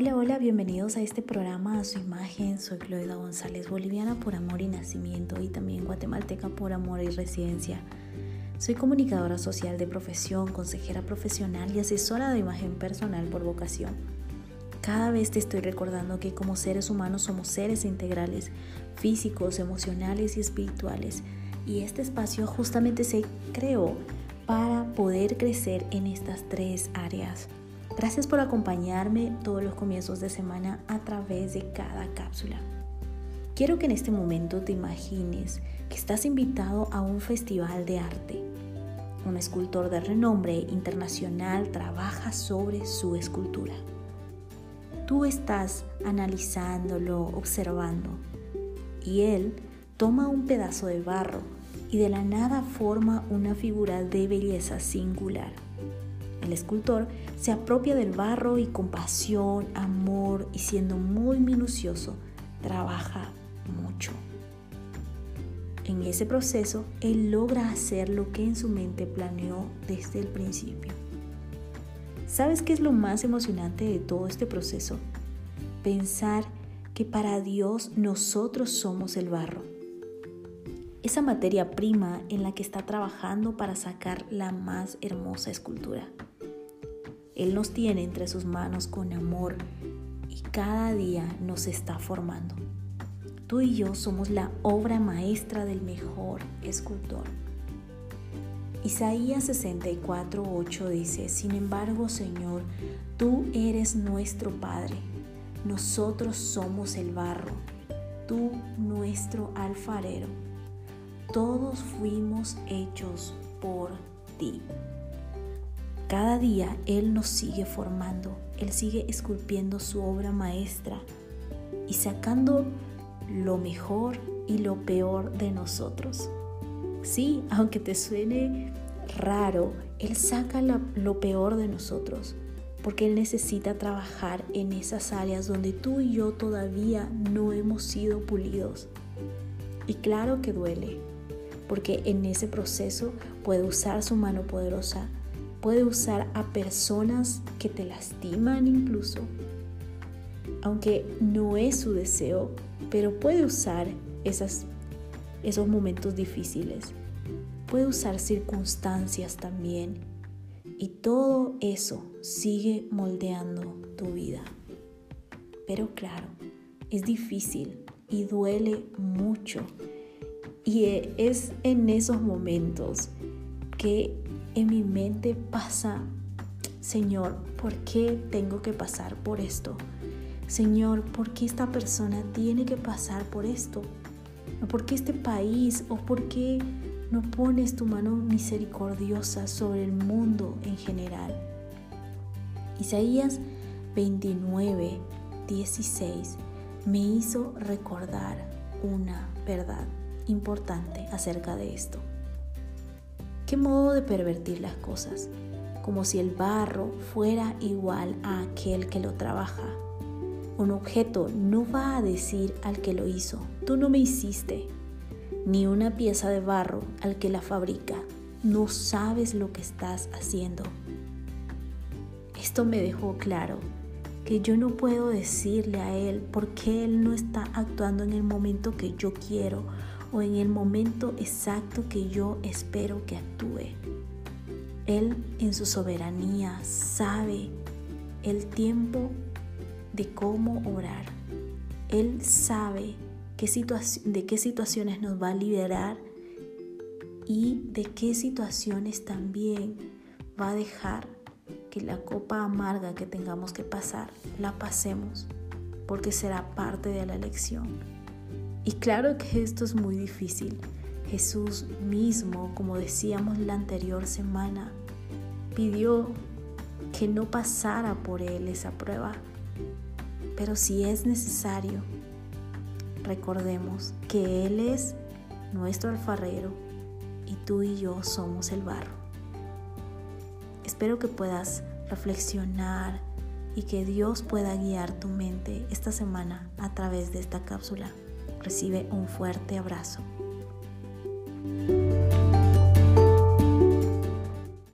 Hola, hola, bienvenidos a este programa a su imagen. Soy Cloida González, boliviana por amor y nacimiento y también guatemalteca por amor y residencia. Soy comunicadora social de profesión, consejera profesional y asesora de imagen personal por vocación. Cada vez te estoy recordando que como seres humanos somos seres integrales, físicos, emocionales y espirituales. Y este espacio justamente se creó para poder crecer en estas tres áreas. Gracias por acompañarme todos los comienzos de semana a través de cada cápsula. Quiero que en este momento te imagines que estás invitado a un festival de arte. Un escultor de renombre internacional trabaja sobre su escultura. Tú estás analizándolo, observando, y él toma un pedazo de barro y de la nada forma una figura de belleza singular. El escultor se apropia del barro y con pasión, amor y siendo muy minucioso, trabaja mucho. En ese proceso, él logra hacer lo que en su mente planeó desde el principio. ¿Sabes qué es lo más emocionante de todo este proceso? Pensar que para Dios nosotros somos el barro esa materia prima en la que está trabajando para sacar la más hermosa escultura. Él nos tiene entre sus manos con amor y cada día nos está formando. Tú y yo somos la obra maestra del mejor escultor. Isaías 64:8 dice, Sin embargo, Señor, tú eres nuestro Padre, nosotros somos el barro, tú nuestro alfarero todos fuimos hechos por ti. Cada día Él nos sigue formando, Él sigue esculpiendo su obra maestra y sacando lo mejor y lo peor de nosotros. Sí, aunque te suene raro, Él saca lo peor de nosotros, porque Él necesita trabajar en esas áreas donde tú y yo todavía no hemos sido pulidos. Y claro que duele, porque en ese proceso puede usar su mano poderosa, puede usar a personas que te lastiman incluso, aunque no es su deseo, pero puede usar esos momentos difíciles, puede usar circunstancias también, y todo eso sigue moldeando tu vida. Pero claro, es difícil y duele mucho. Y es en esos momentos que en mi mente pasa, Señor, ¿por qué tengo que pasar por esto? Señor, ¿por qué esta persona tiene que pasar por esto? ¿Por qué este país? ¿O por qué no pones tu mano misericordiosa sobre el mundo en general? Isaías 29, 16 me hizo recordar una verdad importante acerca de esto. ¿Qué modo de pervertir las cosas? Como si el barro fuera igual a aquel que lo trabaja. Un objeto no va a decir al que lo hizo, tú no me hiciste, ni una pieza de barro al que la fabrica, no sabes lo que estás haciendo. Esto me dejó claro que yo no puedo decirle a él por qué él no está actuando en el momento que yo quiero o en el momento exacto que yo espero que actúe. Él en su soberanía sabe el tiempo de cómo orar. Él sabe qué de qué situaciones nos va a liberar y de qué situaciones también va a dejar que la copa amarga que tengamos que pasar la pasemos porque será parte de la elección. Y claro que esto es muy difícil. Jesús mismo, como decíamos la anterior semana, pidió que no pasara por él esa prueba. Pero si es necesario, recordemos que Él es nuestro alfarero y tú y yo somos el barro. Espero que puedas reflexionar y que Dios pueda guiar tu mente esta semana a través de esta cápsula. Recibe un fuerte abrazo.